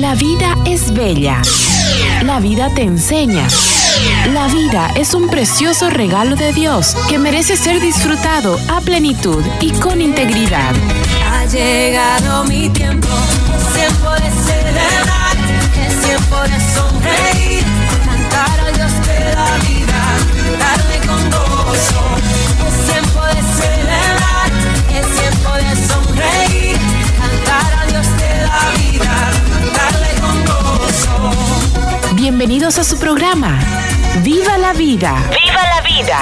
La vida es bella. La vida te enseña. La vida es un precioso regalo de Dios que merece ser disfrutado a plenitud y con integridad. Ha llegado mi tiempo, tiempo de celebrar, es tiempo de sonreír, Bienvenidos a su programa. ¡Viva la vida! ¡Viva la vida!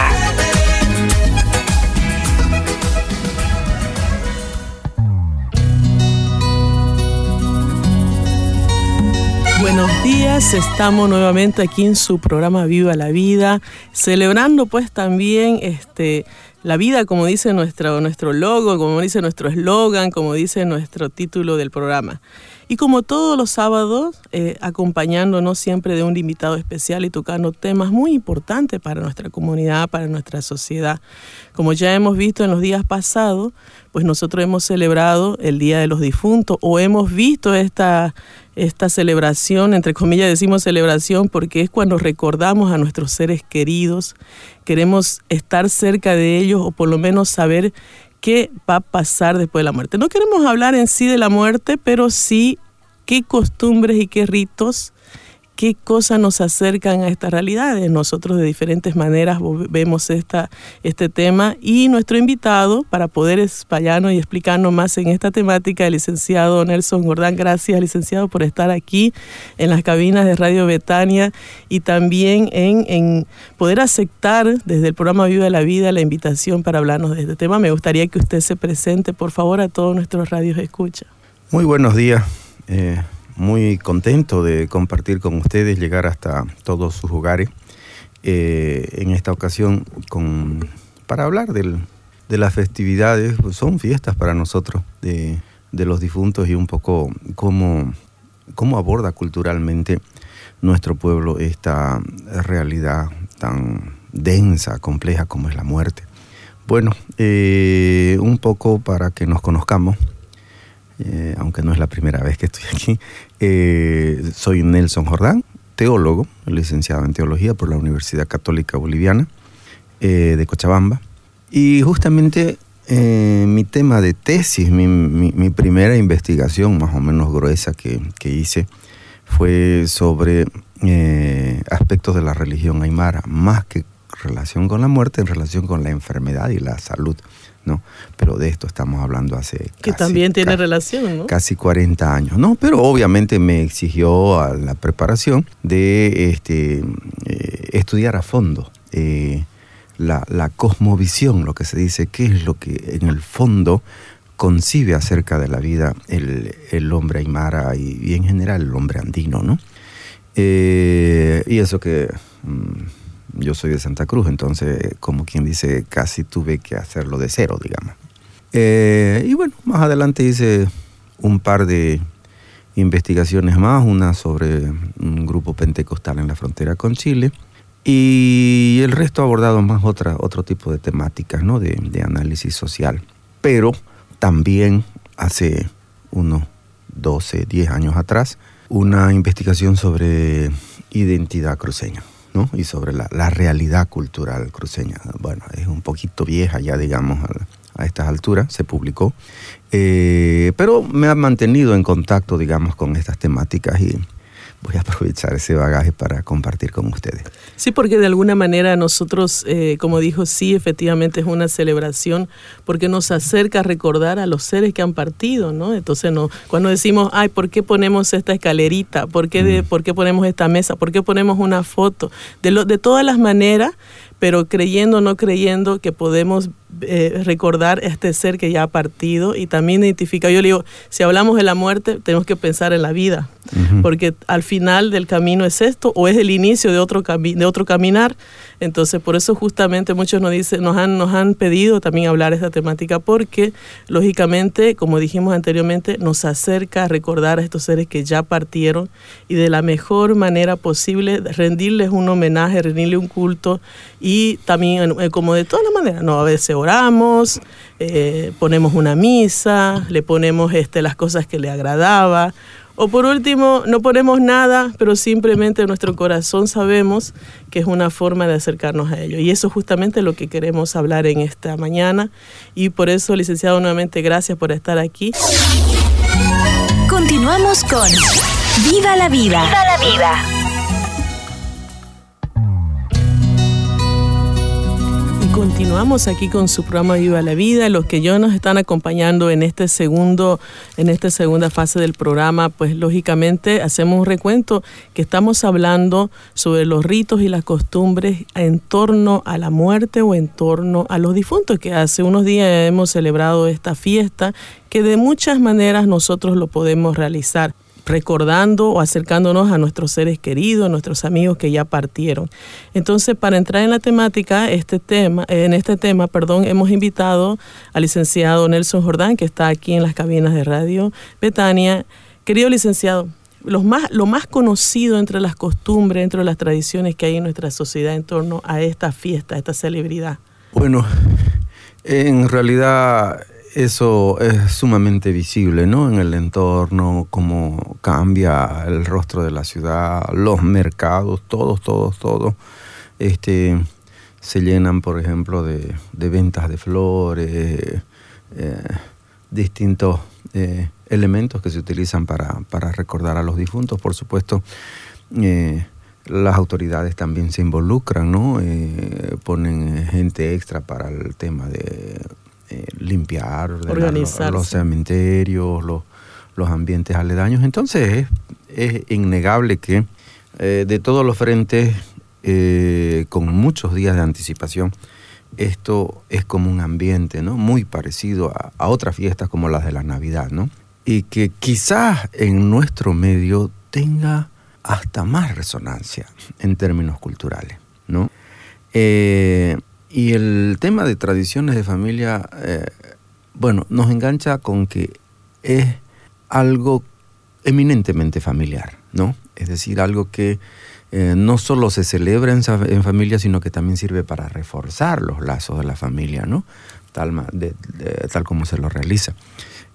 Buenos días, estamos nuevamente aquí en su programa Viva la Vida, celebrando pues también este, la vida como dice nuestro, nuestro logo, como dice nuestro eslogan, como dice nuestro título del programa. Y como todos los sábados, eh, acompañándonos siempre de un invitado especial y tocando temas muy importantes para nuestra comunidad, para nuestra sociedad. Como ya hemos visto en los días pasados, pues nosotros hemos celebrado el Día de los Difuntos o hemos visto esta, esta celebración, entre comillas decimos celebración, porque es cuando recordamos a nuestros seres queridos, queremos estar cerca de ellos o por lo menos saber qué va a pasar después de la muerte. No queremos hablar en sí de la muerte, pero sí qué costumbres y qué ritos, qué cosas nos acercan a estas realidades. Nosotros de diferentes maneras vemos esta, este tema y nuestro invitado para poder espallarnos y explicarnos más en esta temática, el licenciado Nelson Gordán. Gracias, licenciado, por estar aquí en las cabinas de Radio Betania y también en, en poder aceptar desde el programa Viva la Vida la invitación para hablarnos de este tema. Me gustaría que usted se presente, por favor, a todos nuestros radios escucha. Muy buenos días. Eh, muy contento de compartir con ustedes, llegar hasta todos sus hogares. Eh, en esta ocasión con, para hablar del, de las festividades, son fiestas para nosotros de, de, los difuntos y un poco cómo, cómo aborda culturalmente nuestro pueblo esta realidad tan densa, compleja como es la muerte. Bueno, eh, un poco para que nos conozcamos. Eh, aunque no es la primera vez que estoy aquí. Eh, soy Nelson Jordán, teólogo, licenciado en teología por la Universidad Católica Boliviana eh, de Cochabamba. Y justamente eh, mi tema de tesis, mi, mi, mi, primera investigación más o menos gruesa que, que hice, fue sobre aspectos de la religión aymara, más que relación con la muerte, en relación con la enfermedad y la salud. ¿No? Pero de esto estamos hablando hace... Que casi, también tiene relación, ¿no? Casi 40 años, ¿no? Pero obviamente me exigió a la preparación de este, eh, estudiar a fondo eh, la, la, cosmovisión, lo que se dice, qué es lo que en el fondo concibe acerca de la vida el, el hombre aymara y, y, en general el hombre andino, ¿no? Eh, y eso que... Mmm, yo soy de Santa Cruz, entonces, como quien dice, casi tuve que hacerlo de cero, digamos. Eh, y bueno, más adelante hice un par de investigaciones más, una sobre un grupo pentecostal en la frontera con Chile, y el resto abordado más otra, otro tipo de temáticas, ¿no? De, de análisis social. Pero también hace unos 12, 10 años atrás, una investigación sobre identidad cruceña. Y sobre la, la, realidad cultural cruceña. Bueno, es un poquito vieja ya, digamos, a, a estas alturas, se publicó, eh, pero me ha mantenido en contacto, digamos, con estas temáticas y voy a aprovechar ese bagaje para compartir con ustedes. Sí, porque de alguna manera nosotros, eh, como dijo, sí, efectivamente es una celebración porque nos acerca a recordar a los seres que han partido, ¿no? Entonces, no, cuando decimos, ay, ¿por qué ponemos esta escalerita? ¿Por qué, de, mm. ¿por qué ponemos esta mesa? ¿Por qué ponemos una foto? De, lo, de todas las maneras, pero creyendo o no creyendo que podemos eh, recordar este ser que ya ha partido y también identificar, yo le digo, si hablamos de la muerte, tenemos que pensar en la vida, uh -huh. porque al final del camino es esto o es el inicio de otro, cami de otro caminar, entonces por eso justamente muchos nos, dicen, nos, han, nos han pedido también hablar de esta temática, porque lógicamente, como dijimos anteriormente, nos acerca a recordar a estos seres que ya partieron y de la mejor manera posible rendirles un homenaje, rendirle un culto y también como de todas las maneras, no, a veces oramos, eh, ponemos una misa, le ponemos este, las cosas que le agradaba, O por último, no ponemos nada, pero simplemente en nuestro corazón sabemos que es una forma de acercarnos a ello. Y eso es justamente lo que queremos hablar en esta mañana. Y por eso, licenciado, nuevamente gracias por estar aquí. Continuamos con Viva la vida. Viva la vida. Continuamos aquí con su programa Viva la Vida. Los que ya nos están acompañando en este segundo, en esta segunda fase del programa, pues lógicamente hacemos un recuento que estamos hablando sobre los ritos y las costumbres en torno a la muerte o en torno a los difuntos, que hace unos días hemos celebrado esta fiesta, que de muchas maneras nosotros lo podemos realizar recordando o acercándonos a nuestros seres queridos, a nuestros amigos que ya partieron. Entonces, para entrar en la temática, este tema, en este tema, perdón, hemos invitado al licenciado Nelson Jordán, que está aquí en las cabinas de radio Betania. Querido licenciado, más, lo más conocido entre las costumbres, entre las tradiciones que hay en nuestra sociedad en torno a esta fiesta, a esta celebridad. Bueno, en realidad eso es sumamente visible, ¿no? En el entorno, cómo cambia el rostro de la ciudad, los mercados, todos, todos, todos, este, se llenan, por ejemplo, de, ventas de flores, eh, distintos eh, elementos que se utilizan para, recordar a los difuntos. Por supuesto, eh, las autoridades también se involucran, ¿no? ponen gente extra para el tema de eh, limpiar, los, cementerios, los, los, ambientes aledaños. Entonces es, innegable que eh, de todos los frentes, eh, con muchos días de anticipación, esto es como un ambiente ¿no? muy parecido a, a, otras fiestas como las de la Navidad, ¿no? y que quizás en nuestro medio tenga hasta más resonancia en términos culturales. ¿no? Y el tema de tradiciones de familia, eh, bueno, nos engancha con que es algo eminentemente familiar, ¿no? Es decir, algo que eh, no solo se celebra en, familia, sino que también sirve para reforzar los lazos de la familia, ¿no? Tal, tal como se lo realiza.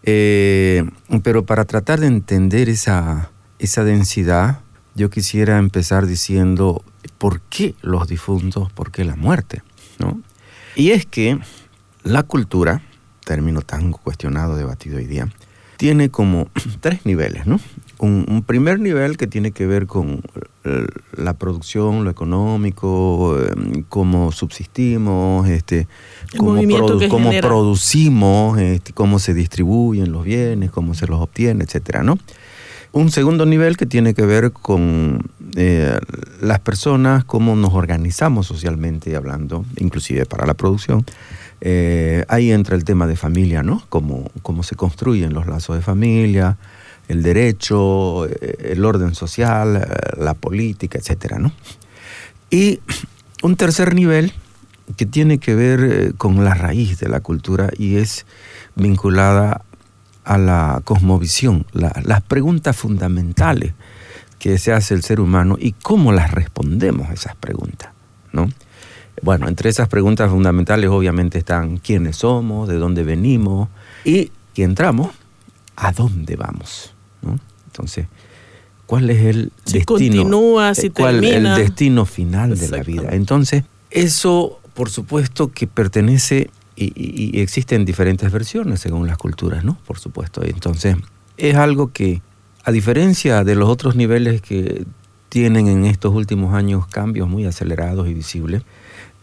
Eh, pero para tratar de entender esa, esa densidad, yo quisiera empezar diciendo por qué los difuntos, por qué la muerte. Y es que la cultura, término tan cuestionado, debatido hoy día, tiene como tres niveles, ¿no? Un, primer nivel que tiene que ver con eh, la producción, lo económico, em, cómo subsistimos, este, cómo, producimos, este, cómo se distribuyen los bienes, cómo se los obtiene, etcétera, ¿no? Un segundo nivel que tiene que ver con eh, las personas, cómo nos organizamos socialmente hablando, inclusive para la producción. Eh, ahí entra el tema de familia, ¿no? Cómo, cómo se construyen los lazos de familia, el derecho, eh, el orden social, la política, etcétera, ¿no? Y un tercer nivel que tiene que ver con la raíz de la cultura y es vinculada a la cosmovisión, las preguntas fundamentales que se hace el ser humano y cómo las respondemos a esas preguntas, ¿no? Bueno, entre esas preguntas fundamentales obviamente están quiénes somos, de dónde venimos y si entramos, a dónde vamos, ¿no? Entonces, ¿cuál es el si destino? Continúa, si ¿Cuál el destino final de la vida? Entonces, eso, por supuesto, que pertenece y, existen diferentes versiones según las culturas, ¿no? Por supuesto. Entonces, es algo que, a diferencia de los otros niveles que tienen en estos últimos años cambios muy acelerados y visibles,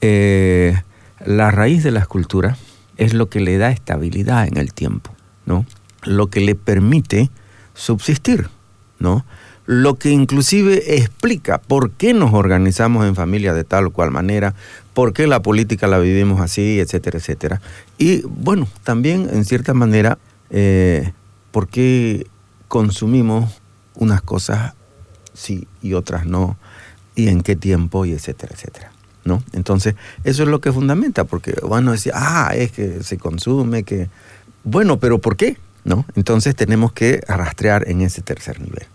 eh, la raíz de las culturas es lo que le da estabilidad en el tiempo, ¿no? Lo que le permite subsistir, ¿no? Lo que inclusive explica por qué nos organizamos en familia de tal o cual manera, por qué la política la vivimos así, etcétera, etcétera. Y bueno, también en cierta manera, eh, por qué consumimos unas cosas sí y otras no, y en qué tiempo, y etcétera, etcétera. ¿No? Entonces, eso es lo que fundamenta, porque bueno, decir, ah, es que se consume, que... Bueno, pero ¿por qué? ¿No? Entonces tenemos que rastrear en ese tercer nivel.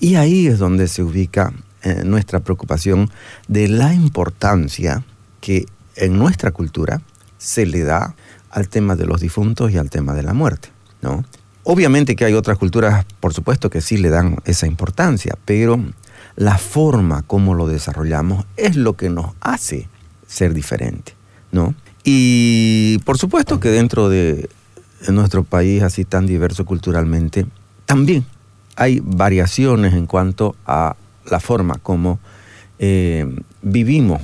Y ahí es donde se ubica eh, nuestra preocupación de la importancia que en nuestra cultura se le da al tema de los difuntos y al tema de la muerte, ¿no? obviamente que hay otras culturas, por supuesto que sí le dan esa importancia, pero la forma como lo desarrollamos es lo que nos hace ser diferente, ¿no? Y por supuesto que dentro de nuestro país así tan diverso culturalmente, también hay variaciones en cuanto a la forma como eh, vivimos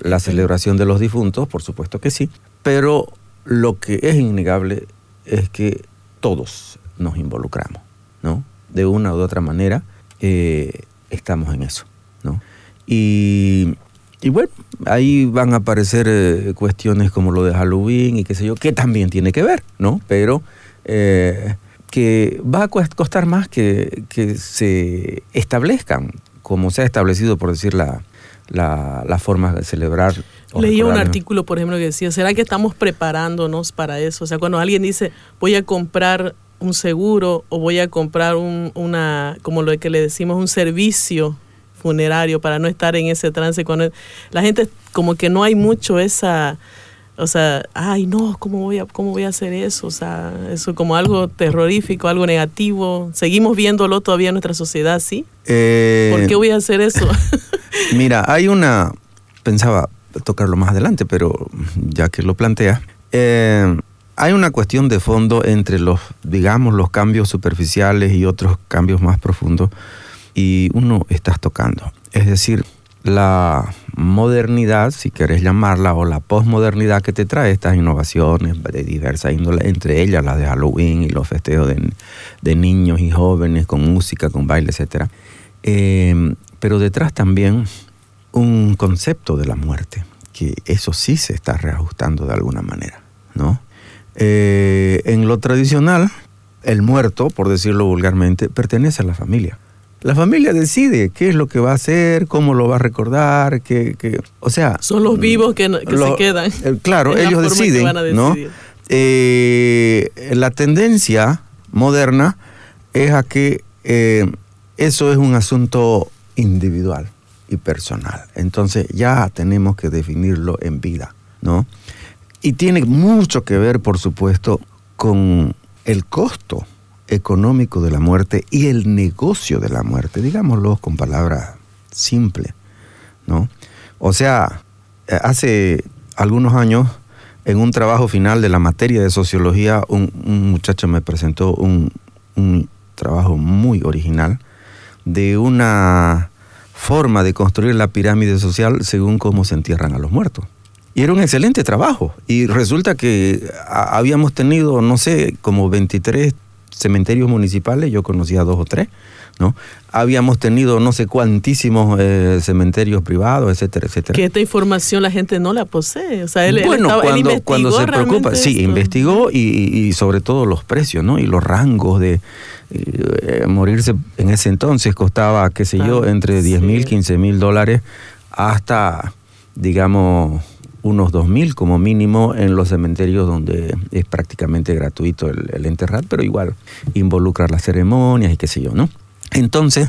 la celebración de los difuntos, por supuesto que sí, pero lo que es innegable es que todos nos involucramos, ¿no? De una u otra manera eh, estamos en eso, ¿no? Y y bueno, ahí van a aparecer eh, cuestiones como lo de Halloween y qué sé yo, que también tiene que ver, ¿no? Pero eh, que va a costar más que, que, se establezcan, como se ha establecido, por decir, la, la, forma de celebrar. Leí un artículo, por ejemplo, que decía, ¿será que estamos preparándonos para eso? O sea, cuando alguien dice, voy a comprar un seguro o voy a comprar un, una, como lo que le decimos, un servicio funerario para no estar en ese trance. Cuando la gente como que no hay mucho esa, o sea, ay no, ¿cómo voy a, cómo voy a hacer eso? O sea, eso como algo terrorífico, algo negativo. Seguimos viéndolo todavía en nuestra sociedad, ¿sí? Eh, ¿Por qué voy a hacer eso? mira, hay una, pensaba tocarlo más adelante, pero ya que lo plantea, eh, hay una cuestión de fondo entre los, digamos, los cambios superficiales y otros cambios más profundos y uno estás tocando. Es decir, la modernidad, si querés llamarla, o la posmodernidad que te trae estas innovaciones de diversa índole, entre ellas las de Halloween y los festejos de, niños y jóvenes con música, con baile, etc. Em, pero detrás también un concepto de la muerte, que eso sí se está reajustando de alguna manera, ¿no? Eh, en lo tradicional, el muerto, por decirlo vulgarmente, pertenece a la familia. La familia decide qué es lo que va a hacer, cómo lo va a recordar, qué, o sea... Son los vivos que, se quedan. Eh, claro, ellos deciden, ¿no? Eh, la tendencia moderna es a que eh, eso es un asunto individual y personal. Entonces ya tenemos que definirlo en vida, ¿no? Y tiene mucho que ver, por supuesto, con el costo económico de la muerte y el negocio de la muerte, digámoslo con palabras simples, ¿no? O sea, eh, hace algunos años, en un trabajo final de la materia de sociología, un, muchacho me presentó un, un trabajo muy original de una forma de construir la pirámide social según cómo se entierran a los muertos. Y era un excelente trabajo. Y resulta que habíamos tenido, no sé, como 23 cementerios municipales, yo conocía dos o tres, ¿no? Habíamos tenido no sé cuantísimos eh, cementerios privados, etcétera, etcétera. Que esta información la gente no la posee. O sea, él, bueno, cuando, cuando se preocupa, sí, investigó y, sobre todo los precios, ¿no? Y los rangos de eh, morirse en ese entonces costaba, qué sé yo, entre 10 mil, 15 mil dólares hasta, digamos, unos 2.000 como mínimo en los cementerios donde es prácticamente gratuito el, enterrar, pero igual involucra las ceremonias y qué sé yo, ¿no? Entonces,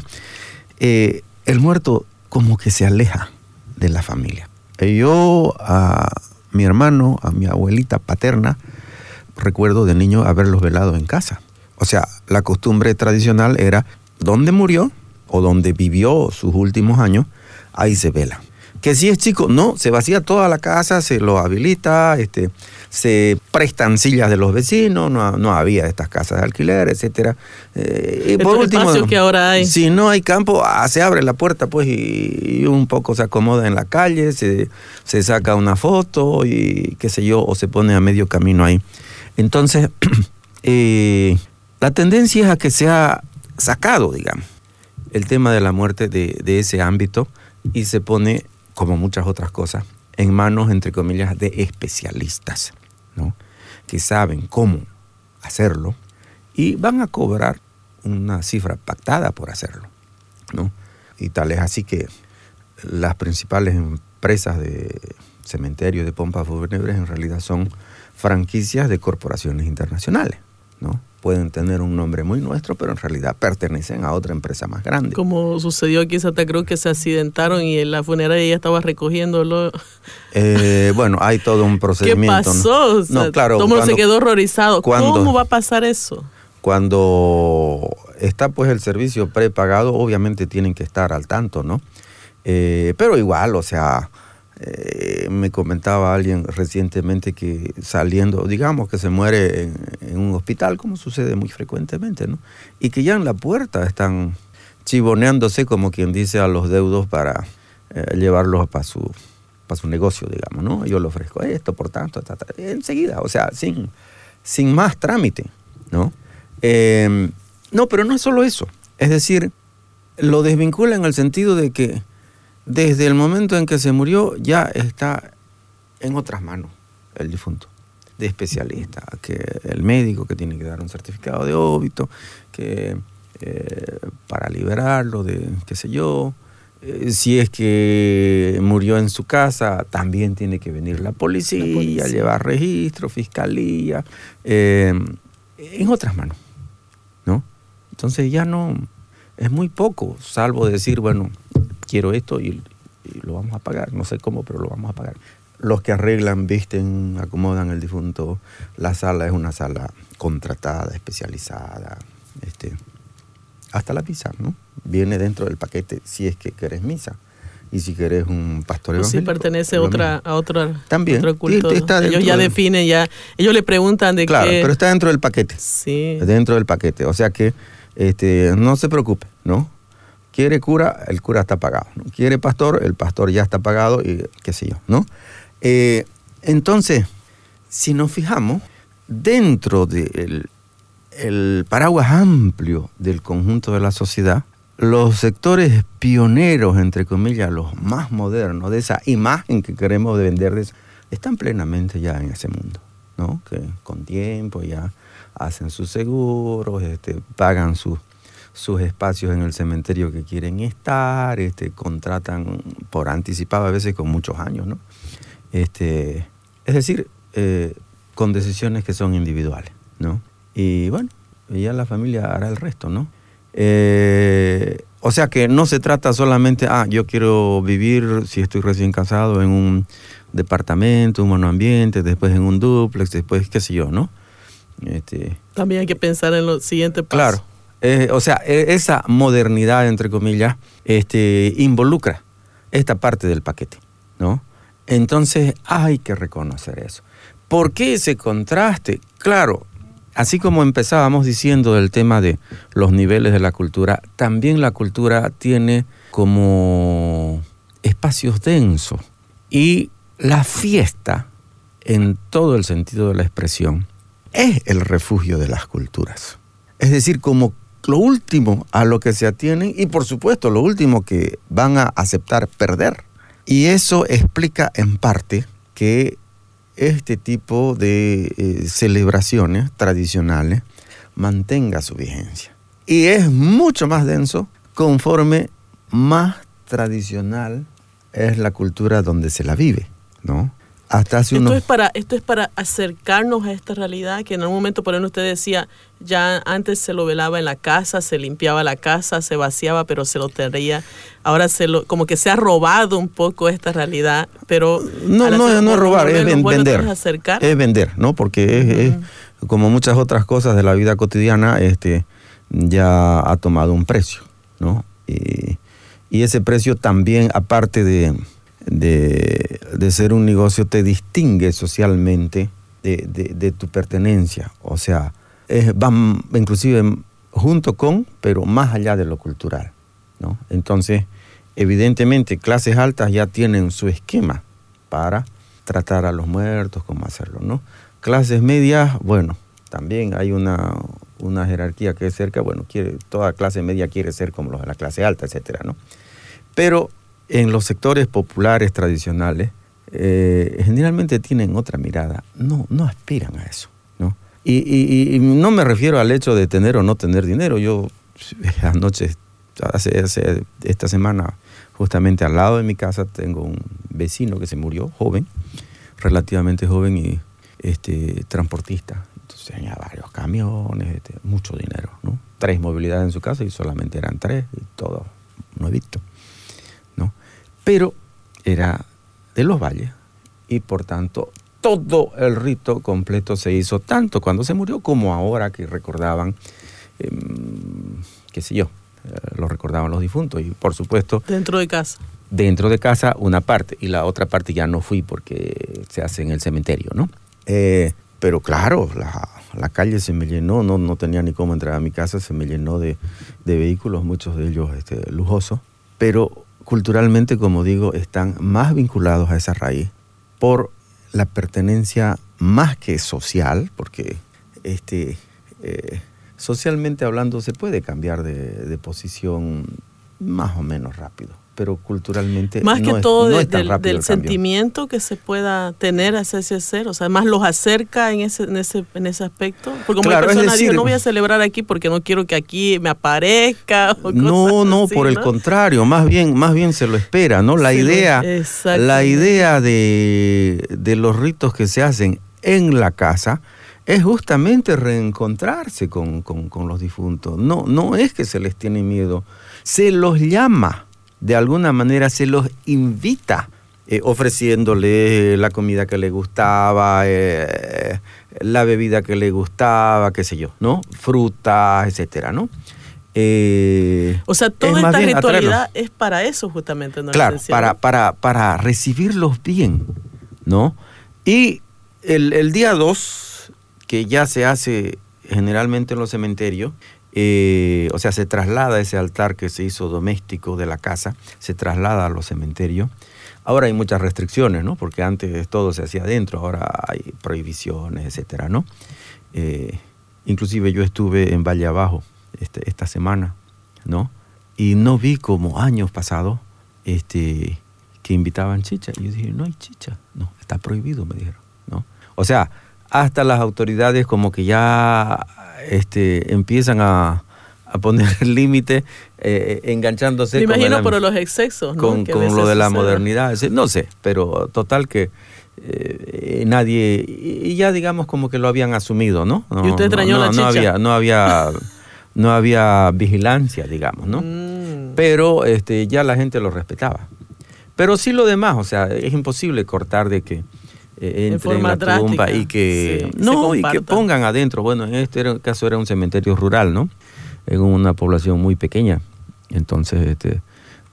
eh, el muerto como que se aleja de la familia. Yo a mi hermano, a mi abuelita paterna, recuerdo de niño haberlos velado en casa. O sea, la costumbre tradicional era donde murió o donde vivió sus últimos años, ahí se vela que si es chico, no, se vacía toda la casa, se lo habilita, este, se prestan sillas de los vecinos, no, había estas casas de alquiler, etcétera. Eh, y por último, que ahora hay. si no hay campo, ah, se abre la puerta pues y, un poco se acomoda en la calle, se, saca una foto y qué sé yo, o se pone a medio camino ahí. Entonces, eh, la tendencia es a que se ha sacado, digamos, el tema de la muerte de, de ese ámbito y se pone como muchas otras cosas, en manos, entre comillas, de especialistas, ¿no? que saben cómo hacerlo y van a cobrar una cifra pactada por hacerlo. ¿no? Y tal es así que las principales empresas de cementerios de pompas fúnebres en realidad son franquicias de corporaciones internacionales. ¿No? pueden tener un nombre muy nuestro, pero en realidad pertenecen a otra empresa más grande. Como sucedió aquí en Santa Cruz, que se accidentaron y en la funeraria ya estaba recogiéndolo. Eh, bueno, hay todo un procedimiento. ¿Qué pasó? ¿no? claro. Todo mundo se quedó horrorizado. ¿Cómo va a pasar eso? Cuando está pues el servicio prepagado, obviamente tienen que estar al tanto, ¿no? Eh, pero igual, o sea, eh, me comentaba alguien recientemente que saliendo, digamos que se muere en, un hospital, como sucede muy frecuentemente, ¿no? Y que ya en la puerta están chivoneándose, como quien dice, a los deudos para eh, llevarlos para su, para su negocio, digamos, ¿no? Yo le ofrezco esto, por tanto, enseguida, o sea, sin, sin más trámite, ¿no? Eh, no, pero no es solo eso. Es decir, lo desvincula en el sentido de que desde el momento en que se murió ya está en otras manos el difunto, de especialista, que el médico que tiene que dar un certificado de óbito, que eh, para liberarlo de, qué sé yo, eh, si es que murió en su casa, también tiene que venir la policía, la policía. llevar registro, fiscalía, eh, en otras manos, ¿no? Entonces ya no, es muy poco, salvo decir, bueno, quiero esto y, y, lo vamos a pagar. No sé cómo, pero lo vamos a pagar. Los que arreglan, visten, acomodan el difunto. La sala es una sala contratada, especializada. Este, hasta la misa, ¿no? Viene dentro del paquete si es que querés misa. Y si querés un pastor pues sí pertenece a otra, a otro, También, otro culto. Está ellos ya definen, ya, ellos le preguntan de claro, qué... pero está dentro del paquete. Sí. Dentro del paquete. O sea que este, no se preocupe, ¿no? Quiere cura, el cura está pagado. Quiere pastor, el pastor ya está pagado y qué sé yo, ¿no? Eh, entonces, si nos fijamos, dentro del el paraguas amplio del conjunto de la sociedad, los sectores pioneros, entre comillas, los más modernos de esa imagen que queremos vender, están plenamente ya en ese mundo, ¿no? Que con tiempo ya hacen sus seguros, este, pagan sus sus espacios en el cementerio que quieren estar, este, contratan por anticipado a veces con muchos años, ¿no? Este, es decir, eh, con decisiones que son individuales, ¿no? Y bueno, ya la familia hará el resto, ¿no? Eh, o sea que no se trata solamente, ah, yo quiero vivir, si estoy recién casado, en un departamento, un monoambiente, después en un duplex, después qué sé yo, ¿no? Este, También hay que pensar en lo siguiente paso. Claro, o sea, esa modernidad, entre comillas, este, involucra esta parte del paquete, ¿no? Entonces hay que reconocer eso. ¿Por qué ese contraste? Claro, así como empezábamos diciendo del tema de los niveles de la cultura, también la cultura tiene como espacios densos. Y la fiesta, en todo el sentido de la expresión, es el refugio de las culturas. Es decir, como lo último a lo que se atienen y por supuesto lo último que van a aceptar perder. Y eso explica en parte que este tipo de eh, celebraciones tradicionales mantenga su vigencia. Y es mucho más denso conforme más tradicional es la cultura donde se la vive, ¿no? Hasta hace esto, es para, esto es para acercarnos a esta realidad que en algún momento, por ejemplo, usted decía, ya antes se lo velaba en la casa, se limpiaba la casa, se vaciaba, pero se lo traía. Ahora se lo, como que se ha robado un poco esta realidad, pero... No, no, no es robar, es vender. Es vender, ¿no? Porque es, es, como muchas otras cosas de la vida cotidiana, este, ya ha tomado un precio, ¿no? Y, y ese precio también, aparte de de, de, ser un negocio te distingue socialmente de, de, tu pertenencia. O sea, es, van inclusive junto con, pero más allá de lo cultural. ¿no? Entonces, evidentemente, clases altas ya tienen su esquema para tratar a los muertos, cómo hacerlo. ¿no? Clases medias, bueno, también hay una, una jerarquía que es cerca, bueno, quiere, toda clase media quiere ser como los de la clase alta, etcétera, ¿no? Pero en los sectores populares tradicionales eh, generalmente tienen otra mirada, no, no aspiran a eso. ¿no? Y, no me refiero al hecho de tener o no tener dinero. Yo anoche, hace, hace, esta semana, justamente al lado de mi casa, tengo un vecino que se murió, joven, relativamente joven y este, transportista. Entonces tenía varios camiones, este, mucho dinero, ¿no? Tres movilidades en su casa y solamente eran tres y todo nuevito pero era de los valles y por tanto todo el rito completo se hizo tanto. Cuando se murió como ahora que recordaban em, qué sé yo, eh, lo recordaban los difuntos. Y por supuesto Dentro de casa. dentro de casa una parte. Y la otra parte ya no fui porque se hace en el cementerio, ¿no? Eh, pero claro, la, la calle se me llenó, no, no tenía ni cómo entrar a mi casa, se me llenó de, de vehículos, muchos de ellos este, lujosos, pero culturalmente, como digo, están más vinculados a esa raíz por la pertenencia más que social, porque este, eh, socialmente hablando se puede cambiar de, de posición más o menos rápido, pero culturalmente Más no que es- todo no de- es tan del, sentimiento que se pueda tener hacia ese ser, o sea, más los acerca en ese, en ese, en ese aspecto. Porque como Claro, personas no voy a celebrar aquí porque no quiero que aquí me aparezca. o cosas No, no, así, por el contrario, más bien, más bien se lo espera, ¿no? La idea, la idea de, de los ritos que se hacen en la casa es justamente reencontrarse con, con- con los difuntos. No, no es que se les tiene miedo, se los llama, de alguna manera se los invita, eh, ofreciéndole la comida que le gustaba, eh, la bebida que le gustaba, qué sé yo, ¿no? Frutas, etcétera, ¿no? Eh, O sea, es toda más esta ritualidad es para eso justamente, ¿no? Claro, para, para, para recibirlos bien, ¿no? Y el, el día 2, que ya se hace generalmente en los cementerios, eh, o sea, se traslada ese altar que se hizo doméstico de la casa, se traslada a los cementerios. Ahora hay muchas restricciones, ¿no? Porque antes todo se hacía adentro, ahora hay prohibiciones, etcétera, ¿no? Eh, inclusive yo estuve en Valle Abajo este, esta semana, ¿no? Y no vi como años pasados este, que invitaban chicha. Y yo dije, no hay chicha. No, está prohibido, me dijeron, ¿no? O sea, hasta las autoridades como que ya este, empiezan a, a poner límite, eh, enganchándose Me con imagino el- por los excesos, ¿no? con, con lo de la modernidad. No sé, pero total que eh, nadie, y ya digamos como que lo habían asumido, ¿no? No, Y usted extrañó no, la no chicha. había, no había, no había vigilancia, digamos, ¿no? Mm. Pero este, ya la gente lo respetaba. Pero sí lo demás, o sea, es imposible cortar de que eh, En entre en, la tumba y que sí, no y que pongan adentro. Bueno, en este caso era un cementerio rural, ¿no? En una población muy pequeña. Entonces, este,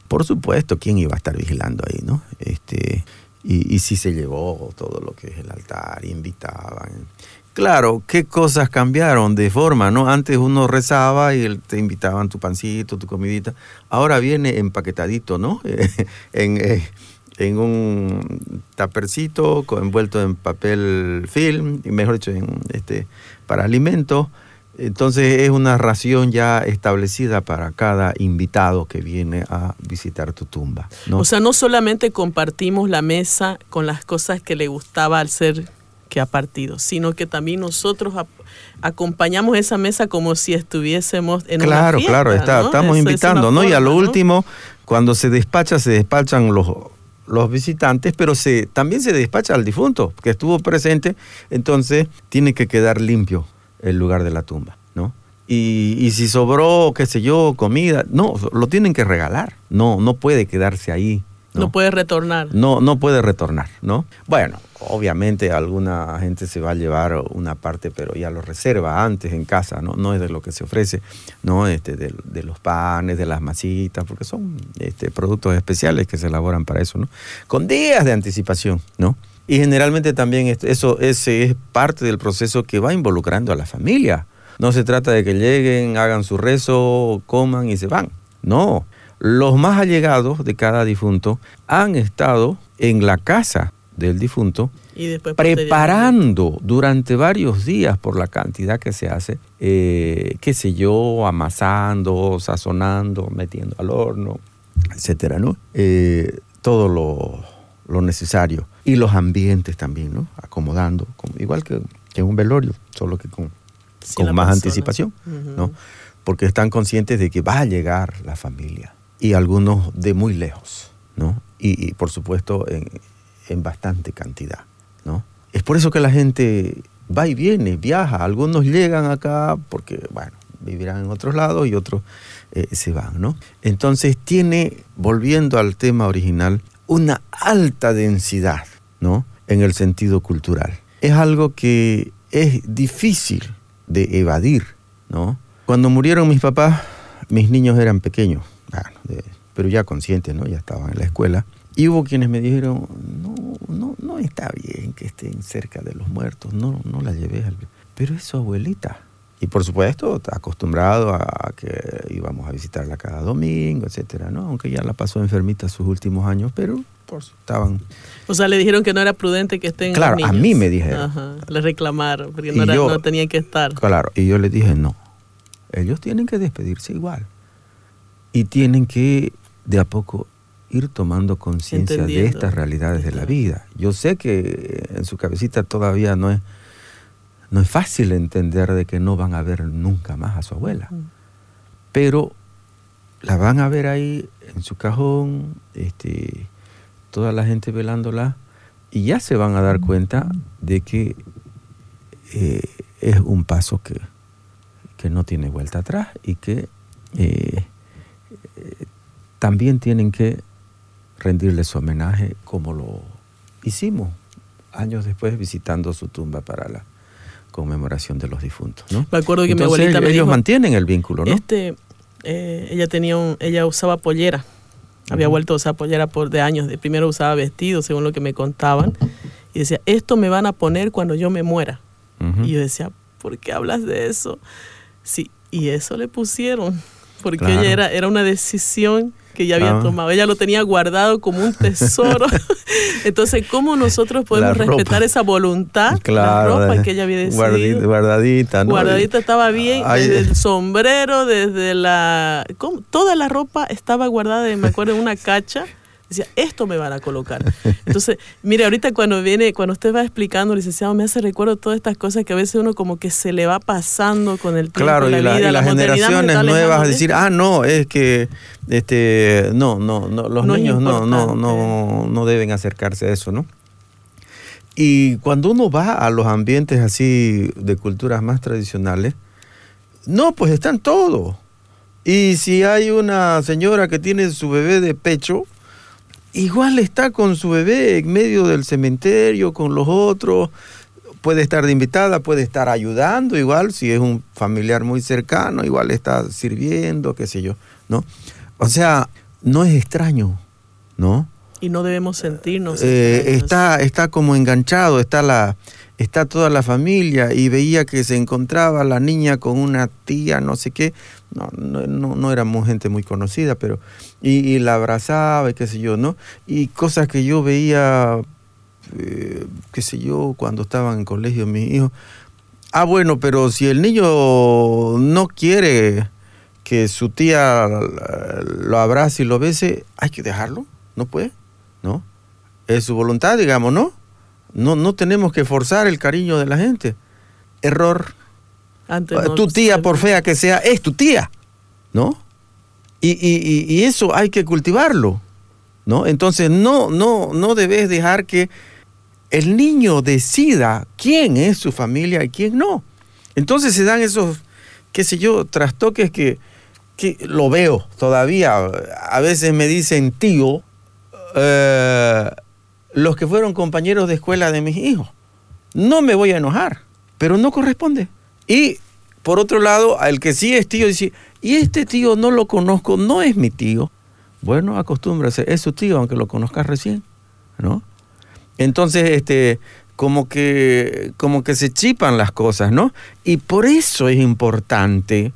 por supuesto, ¿quién iba a estar vigilando ahí, no? Este, y, y si se llevó todo lo que es el altar, invitaban. Claro, qué cosas cambiaron de forma, ¿no? Antes uno rezaba y te invitaban tu pancito, tu comidita. Ahora viene empaquetadito, ¿no? en, eh, en un tapercito envuelto en papel film, y mejor dicho, en, este, para alimentos. Entonces es una ración ya establecida para cada invitado que viene a visitar tu tumba. ¿no? O sea, no solamente compartimos la mesa con las cosas que le gustaba al ser que ha partido, sino que también nosotros acompañamos esa mesa como si estuviésemos en claro, una fiesta. claro, está- ¿no? estamos Eso invitando, ¿no? Y a lo último, cuando se despacha, se despachan los, los visitantes, pero se, también se despacha al difunto que estuvo presente, entonces tiene que quedar limpio el lugar de la tumba, ¿no? Y, y si sobró, qué sé yo, comida, no, lo tienen que regalar, no, no puede quedarse ahí. No puede retornar. no, no puede retornar, ¿no? Bueno, obviamente alguna gente se va a llevar una parte, pero ya lo reserva antes en casa, ¿no? No es de lo que se ofrece, ¿no? Este, de, de los panes, de las masitas, porque son este, productos especiales que se elaboran para eso, ¿no? Con días de anticipación, ¿no? Y generalmente también eso ese es parte del proceso que va involucrando a la familia. No se trata de que lleguen, hagan su rezo, coman y se van. No, los más allegados de cada difunto han estado en la casa del difunto Y después posteriormente. preparando durante varios días por la cantidad que se hace, eh, qué sé yo, amasando, sazonando, metiendo al horno, etcétera, ¿no? Eh, todo lo, lo necesario. Y los ambientes también, ¿no? Acomodando, como- igual que, en un velorio, solo que con, más persona. anticipación. ¿no? Porque están conscientes de que va a llegar la familia y algunos de muy lejos, ¿no? Y, y, por supuesto en, en bastante cantidad, ¿no? Es por eso que la gente va y viene, viaja. Algunos llegan acá porque, bueno, vivirán en otros lados y otros eh, se van, ¿no? Entonces tiene, volviendo al tema original, una alta densidad, ¿no? En el sentido cultural. Es algo que es difícil de evadir, ¿no? Cuando murieron mis papás, mis niños eran pequeños, bueno, de- pero ya conscientes, ¿no? Ya estaban en la escuela. Y hubo quienes me dijeron, no, no, no está bien que estén cerca de los muertos, no, no la lleves al... Pero es su abuelita. Y por supuesto, acostumbrado a que íbamos a visitarla cada domingo, etcétera, ¿no? Aunque ya la pasó enfermita sus últimos años, pero por estaban... O sea, le dijeron que no era prudente que estén Claro, los a mí me dijeron. Ajá, le reclamaron, porque no, era- yo- no tenían que estar. Claro, y yo les dije, no, ellos tienen que despedirse igual. Y tienen que de a poco ir tomando conciencia de estas realidades de la vida. Yo sé que en su cabecita todavía no es, no es fácil entender de que no van a ver nunca más a su abuela. Pero la van a ver ahí en su cajón, este, toda la gente velándola, y ya se van a dar cuenta de que eh, es un paso que, que no tiene vuelta atrás y que eh, también tienen que rendirle su homenaje como lo hicimos años después visitando su tumba para la conmemoración de los difuntos. ¿no? Me acuerdo que mi abuelita me ellos dijo, mantienen el vínculo, ¿no? Este, eh, ella tenía un, ella usaba pollera. Había vuelto a usar pollera por de años. De primero usaba vestido, según lo que me contaban. Y decía, esto me van a poner cuando yo me muera. Y yo decía, ¿por qué hablas de eso? Sí, y eso le pusieron. Porque Claro. ella era, era una decisión que ella había Ah. tomado. Ella lo tenía guardado como un tesoro. Entonces, ¿cómo nosotros podemos respetar esa voluntad? Claro, la ropa que ella había decidido. guardadita, ¿no? Guardadita estaba bien, Ay, desde el sombrero, desde la... ¿cómo? Toda la ropa estaba guardada, me acuerdo, en una cacha. Decía, esto me van a colocar. Entonces, mire, ahorita cuando viene, cuando usted va explicando, licenciado, me hace recuerdo todas estas cosas que a veces uno como que se le va pasando con el tiempo, Claro, la y, la- vida, y las generaciones nuevas a decir, ah, no, es que este, no, no, no los No niños no, no, no, no deben acercarse a eso, ¿no? Y cuando uno va a los ambientes así de culturas más tradicionales, no, pues están todos. Y si hay una señora que tiene su bebé de pecho, igual está con su bebé en medio del cementerio, con los otros. Puede estar de invitada, puede estar ayudando, igual si es un familiar muy cercano, igual está sirviendo, qué sé yo, ¿no? O sea, no es extraño, ¿no? Y no debemos sentirnos. Eh, está, está como enganchado, está la, está toda la familia y veía que se encontraba la niña con una tía, no sé qué, no, no, no, no éramos gente muy conocida, pero, y, y la abrazaba y qué sé yo, ¿no? Y cosas que yo veía, eh, qué sé yo, cuando estaban en colegio mis hijos. Ah, bueno, pero si el niño no quiere que su tía lo abrace y lo bese, hay que dejarlo, no puede. Es su voluntad, digamos, ¿no? No, no tenemos que forzar el cariño de la gente. Error. Antes no tu tía, por fea que sea, es tu tía, ¿no? Y, y- y- y eso hay que cultivarlo, ¿no? Entonces no, no, no debes dejar que el niño decida quién es su familia y quién no. Entonces se dan esos, qué sé yo, trastoques que, que lo veo todavía. A veces me dicen tío, eh, los que fueron compañeros de escuela de mis hijos. No me voy a enojar, pero no corresponde. Y por otro lado, al que sí es tío, dice, y este tío no lo conozco, no es mi tío. Bueno, acostúmbrase, es su tío, aunque lo conozcas recién, ¿no? Entonces, este, como que, como que se chipan las cosas, ¿no? Y por eso es importante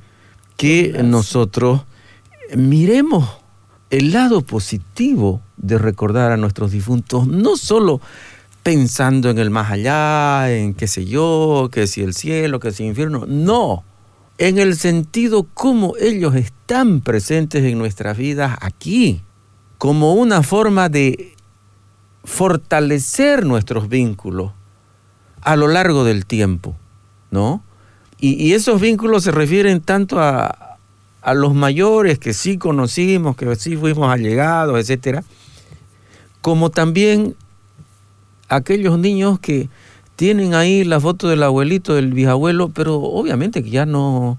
que nosotros miremos el lado positivo de recordar a nuestros difuntos, no solo pensando en el más allá, en qué sé yo, que si el cielo, que si el infierno, no, en el sentido como ellos están presentes en nuestras vidas aquí, como una forma de fortalecer nuestros vínculos a lo largo del tiempo, ¿no? Y, y esos vínculos se refieren tanto a, a los mayores que sí conocimos, que sí fuimos allegados, etcétera, como también aquellos niños que tienen ahí la foto del abuelito, del bisabuelo, pero obviamente que ya no,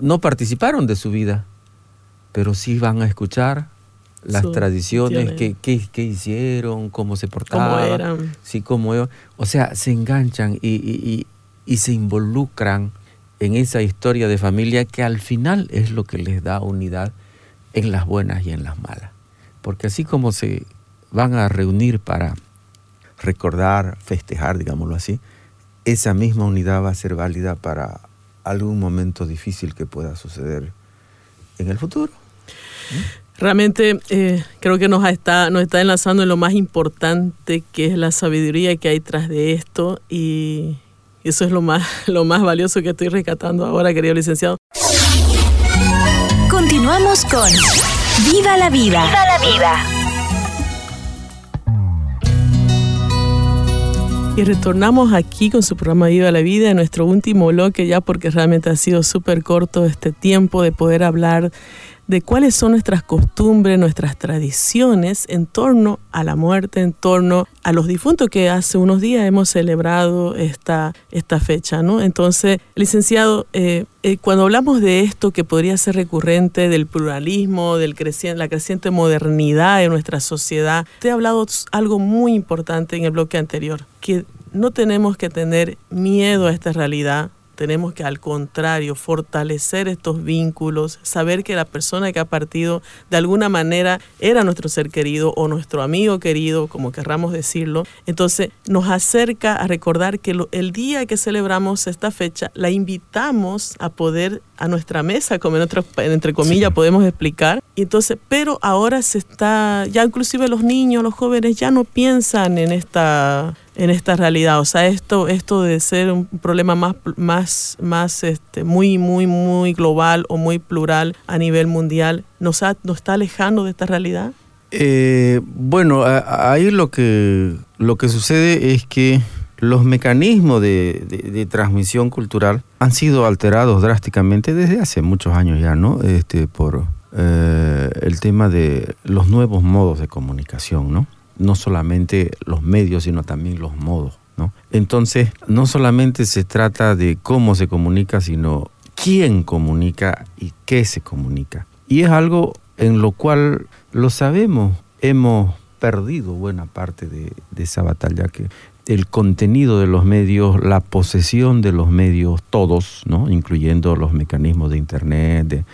no participaron de su vida, pero sí van a escuchar las Sus tradiciones, qué, qué- qué hicieron, cómo se portaban, eran. sí, cómo eran. O sea, se enganchan y, y- y- y se involucran en esa historia de familia que al final es lo que les da unidad en las buenas y en las malas. Porque así como se van a reunir para recordar, festejar, digámoslo así, esa misma unidad va a ser válida para algún momento difícil que pueda suceder en el futuro. Realmente eh, creo que nos está, nos está enlazando en lo más importante que es la sabiduría que hay tras de esto y eso es lo más, lo más valioso que estoy rescatando ahora, querido licenciado. Continuamos con Viva la vida. Viva la vida. Y retornamos aquí con su programa Viva la Vida, en nuestro último bloque ya porque realmente ha sido súper corto este tiempo de poder hablar de cuáles son nuestras costumbres, nuestras tradiciones en torno a la muerte, en torno a los difuntos que hace unos días hemos celebrado esta, esta fecha, ¿no? Entonces, licenciado, eh, eh, cuando hablamos de esto que podría ser recurrente, del pluralismo, del creciente, la creciente modernidad de nuestra sociedad, te he hablado algo muy importante en el bloque anterior, que no tenemos que tener miedo a esta realidad, tenemos que al contrario fortalecer estos vínculos, saber que la persona que ha partido de alguna manera era nuestro ser querido o nuestro amigo querido, como querramos decirlo. Entonces nos acerca a recordar que el día que celebramos esta fecha, la invitamos a poder a nuestra mesa, como en entre comillas podemos explicar. Y entonces, pero ahora se está, ya inclusive los niños, los jóvenes ya no piensan en esta en esta realidad. O sea, esto, esto de ser un problema más, más, más este, muy, muy, muy global o muy plural a nivel mundial, ¿nos, nos está alejando de esta realidad? Eh, bueno, ahí lo que, lo que sucede es que los mecanismos de, transmisión cultural han sido alterados drásticamente desde hace muchos años ya, ¿no? Este, por eh, el tema de los nuevos modos de comunicación, ¿no? No solamente los medios, sino también los modos, ¿no? Entonces, no solamente se trata de cómo se comunica, sino quién comunica y qué se comunica. Y es algo en lo cual lo sabemos, hemos perdido buena parte de, de esa batalla que el contenido de los medios, la posesión de los medios, todos, ¿no? incluyendo los mecanismos de Internet,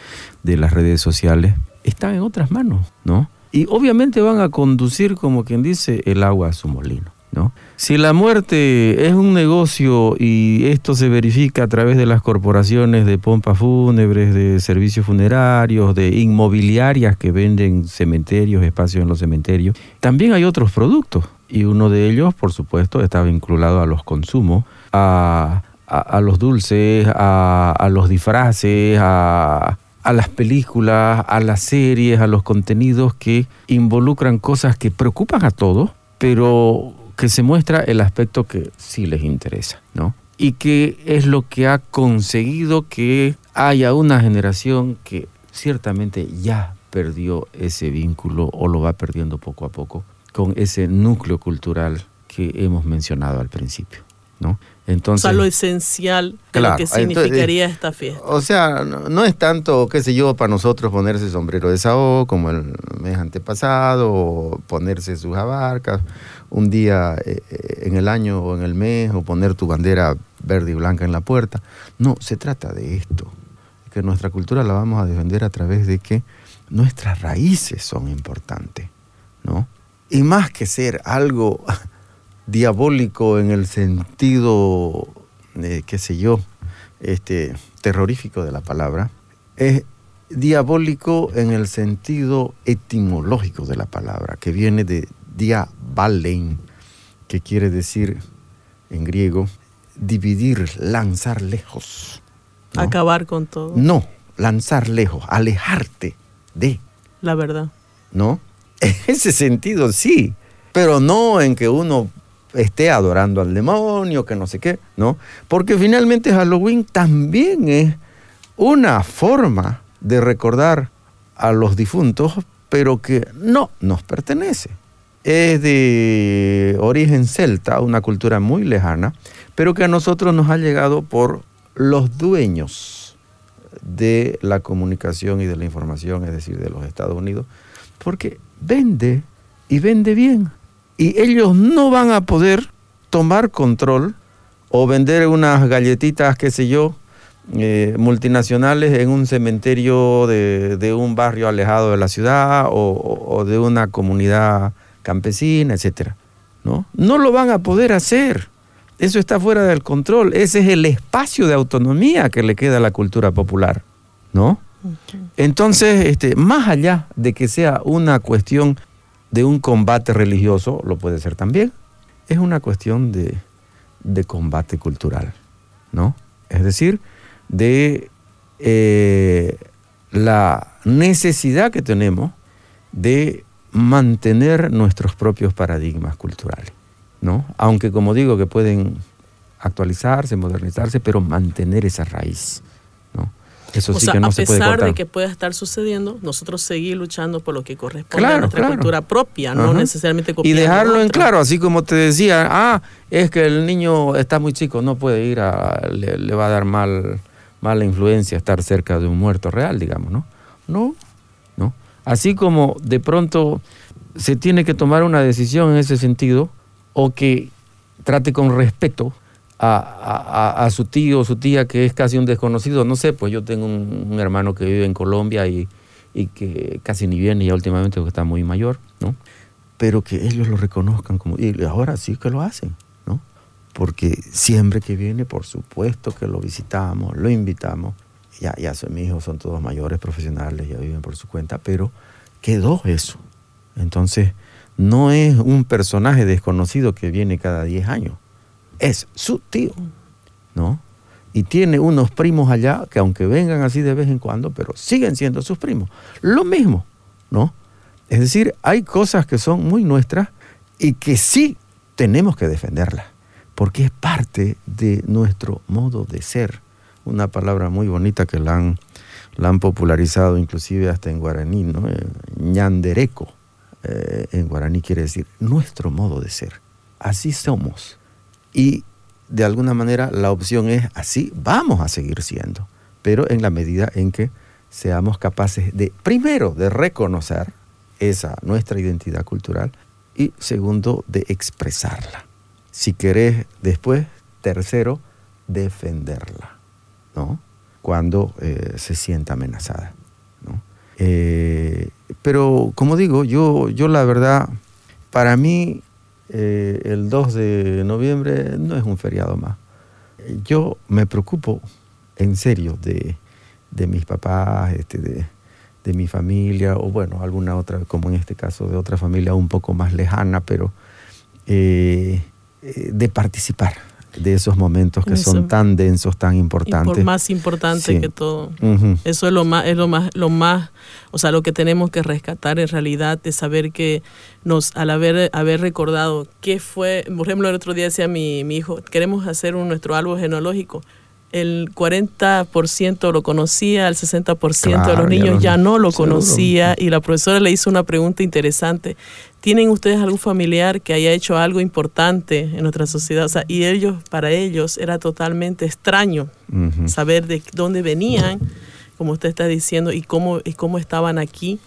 de, las redes sociales, están en otras manos, ¿no? Y obviamente van a conducir, como quien dice, el agua a su molino. ¿No? Si la muerte es un negocio y esto se verifica a través de las corporaciones de pompas fúnebres, de servicios funerarios, de inmobiliarias que venden cementerios, espacios en los cementerios, también hay otros productos, y uno de ellos, por supuesto, está vinculado a los consumos, a, los dulces, a, los disfraces, a, las películas, a las series, a los contenidos que involucran cosas que preocupan a todos, pero que se muestra el aspecto que sí les interesa, ¿no? Y que es lo que ha conseguido que haya una generación que ciertamente ya perdió ese vínculo o lo va perdiendo poco a poco con ese núcleo cultural que hemos mencionado al principio. ¿no? Entonces, o sea, lo esencial de lo que significaría esta fiesta. O sea, no, es tanto, qué sé yo, para nosotros ponerse sombrero de sao como el mes antepasado, o ponerse sus abarcas un día eh, eh, en el año o en el mes, o poner tu bandera verde y blanca en la puerta. No, se trata de esto, que nuestra cultura la vamos a defender a través de que nuestras raíces son importantes, ¿no? Y más que ser algo diabólico en el sentido, qué sé yo, este, terrorífico de la palabra, es diabólico en el sentido etimológico de la palabra, que viene de diabalein, que quiere decir en griego dividir, lanzar lejos. Acabar con todo. No, lanzar lejos, alejarte de. La verdad. ¿No? En ese sentido, sí, pero no en que uno esté adorando al demonio, que no sé qué, ¿no? Porque finalmente Halloween también es una forma de recordar a los difuntos, pero que no nos pertenece. Es de origen celta, una cultura muy lejana, pero que a nosotros nos ha llegado por los dueños de la comunicación y de la información, es decir, de los Estados Unidos, porque vende y vende bien. Y ellos no van a poder tomar control o vender unas galletitas, qué sé yo, eh, multinacionales en un cementerio de, un barrio alejado de la ciudad o, de una comunidad campesina, etc. ¿no? no lo van a poder hacer. Eso está fuera del control. Ese es el espacio de autonomía que le queda a la cultura popular. ¿no? Entonces, este, más allá de que sea una cuestión de un combate religioso, lo puede ser también, es una cuestión de, de combate cultural, ¿no? Es decir, de eh, la necesidad que tenemos de mantener nuestros propios paradigmas culturales, ¿no? Aunque como digo que pueden actualizarse, modernizarse, pero mantener esa raíz, Eso sí que no se puede A pesar de que pueda estar sucediendo, nosotros seguir luchando por lo que corresponde a nuestra cultura propia, no necesariamente Y dejarlo en claro, así como te decía, ah, es que el niño está muy chico, no puede ir a, le va a dar mal mala influencia estar cerca de un muerto real, digamos, ¿no? No, no. Así como de pronto se tiene que tomar una decisión en ese sentido, o que trate con respeto a, su tío o su tía que es casi un desconocido, no sé, pues yo tengo un, hermano que vive en Colombia y, y, que casi ni viene ya últimamente porque está muy mayor, ¿no? Pero que ellos lo reconozcan como, y ahora sí que lo hacen, porque siempre que viene, por supuesto que lo visitamos, lo invitamos. Ya, ya son mis hijos, son todos mayores, profesionales, ya viven por su cuenta, pero quedó eso. Entonces, no es un personaje desconocido que viene cada 10 años, es su tío, ¿no? Y tiene unos primos allá que aunque vengan así de vez en cuando, pero siguen siendo sus primos. Lo mismo, ¿no? Es decir, hay cosas que son muy nuestras y que sí tenemos que defenderlas porque es parte de nuestro modo de ser. Una palabra muy bonita que la han, la han popularizado inclusive hasta en guaraní, ¿no? Eh, ñandereco, eh, en guaraní quiere decir nuestro modo de ser. Así somos. Y de alguna manera la opción es así vamos a seguir siendo, pero en la medida en que seamos capaces de, primero, de reconocer esa nuestra identidad cultural y segundo, de expresarla si querés después, tercero, defenderla, ¿no? Cuando eh, se sienta amenazada, ¿no? Eh, pero como digo, yo, yo la verdad, para mí eh, el 2 de noviembre no es un feriado más. Yo me preocupo en serio de, mis papás, este, de, de, mi familia, o bueno, alguna otra, como en este caso, de otra familia un poco más lejana, pero eh, de participar de esos momentos que son tan densos, tan importantes. Por más importante que todo. Eso es lo más, es lo más, lo más, o sea, lo que tenemos que rescatar en realidad, de saber que nos, al haber, haber recordado qué fue, por ejemplo, el otro día decía mi, mi hijo, queremos hacer un, nuestro árbol genealógico el 40% lo conocía, el 60% de los niños ya no lo conocía y la profesora le hizo una pregunta interesante. ¿Tienen ustedes algún familiar que haya hecho algo importante en nuestra sociedad? O sea, y ellos, para ellos era totalmente extraño saber de dónde venían, como usted está diciendo, y cómo, y cómo estaban aquí.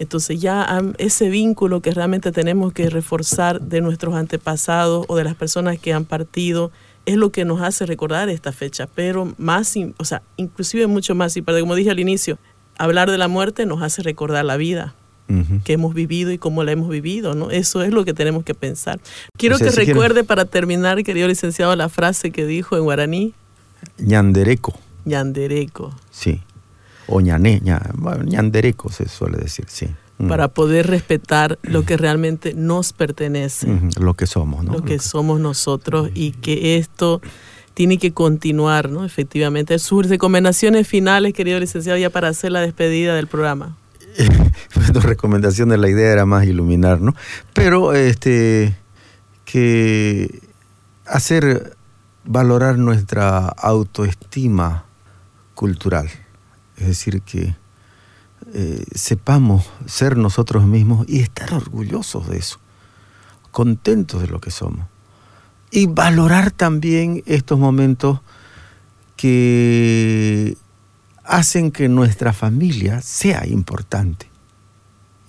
Entonces ya ese vínculo que realmente tenemos que reforzar de nuestros antepasados o de las personas que han partido, es lo que nos hace recordar esta fecha, pero más, o sea, inclusive mucho más, y como dije al inicio, hablar de la muerte nos hace recordar la vida que hemos vivido y cómo la hemos vivido, ¿no? Eso es lo que tenemos que pensar. Quiero que recuerde para terminar, querido licenciado, la frase que dijo en guaraní. Ñandereco. Ñandereco. Sí. O ñané, ñandereco se suele decir, sí. Mm. para poder respetar lo que realmente nos pertenece. Lo que somos, ¿no? Lo que somos nosotros y que esto tiene que continuar, ¿no? Efectivamente. Sus recomendaciones finales, querido licenciado, ya para hacer la despedida del programa. Dos recomendaciones, la idea era más iluminar, ¿no? Pero este que hacer valorar nuestra autoestima cultural. Es decir, que eh, sepamos ser nosotros mismos y estar orgullosos de eso, contentos de lo que somos. Y valorar también estos momentos que hacen que nuestra familia sea importante.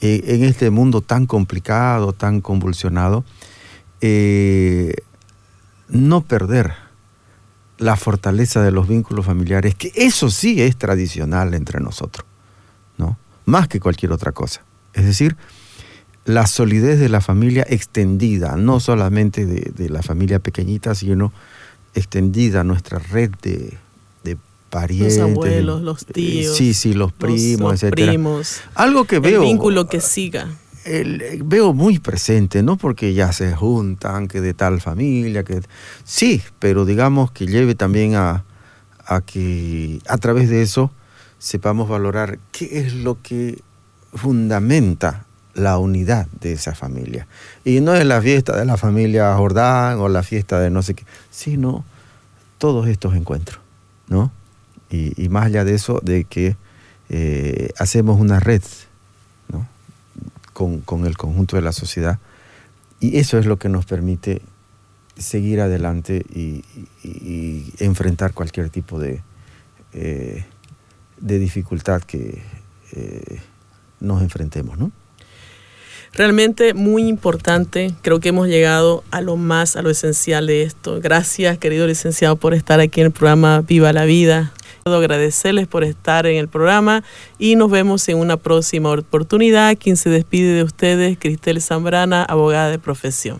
Eh, en este mundo tan complicado, tan convulsionado, eh, no perder la fortaleza de los vínculos familiares, que eso sí es tradicional entre nosotros, ¿no? Más que cualquier otra cosa. Es decir, la solidez de la familia extendida, no solamente de, la familia pequeñita, sino extendida nuestra red de, parientes. Los abuelos, los tíos. Sí, sí, los primos, los, primos. Algo que veo. El vínculo que siga. veo muy presente, no porque ya se juntan, que de tal familia, que sí, pero digamos que lleve también a, a que a través de eso sepamos valorar qué es lo que fundamenta la unidad de esa familia. Y no es la fiesta de la familia Jordán o la fiesta de no sé qué, sino todos estos encuentros, ¿no? Y, más allá de eso, de que eh, hacemos una red ¿no? con, el conjunto de la sociedad. Y eso es lo que nos permite seguir adelante y, enfrentar cualquier tipo de, eh, de dificultad que eh, nos enfrentemos, ¿no? Realmente muy importante, creo que hemos llegado a lo más, a lo esencial de esto. Gracias, querido licenciado, por estar aquí en el programa Viva la Vida. Puedo agradecerles por estar en el programa y nos vemos en una próxima oportunidad. Quien se despide de ustedes, Cristel Zambrana, abogada de profesión.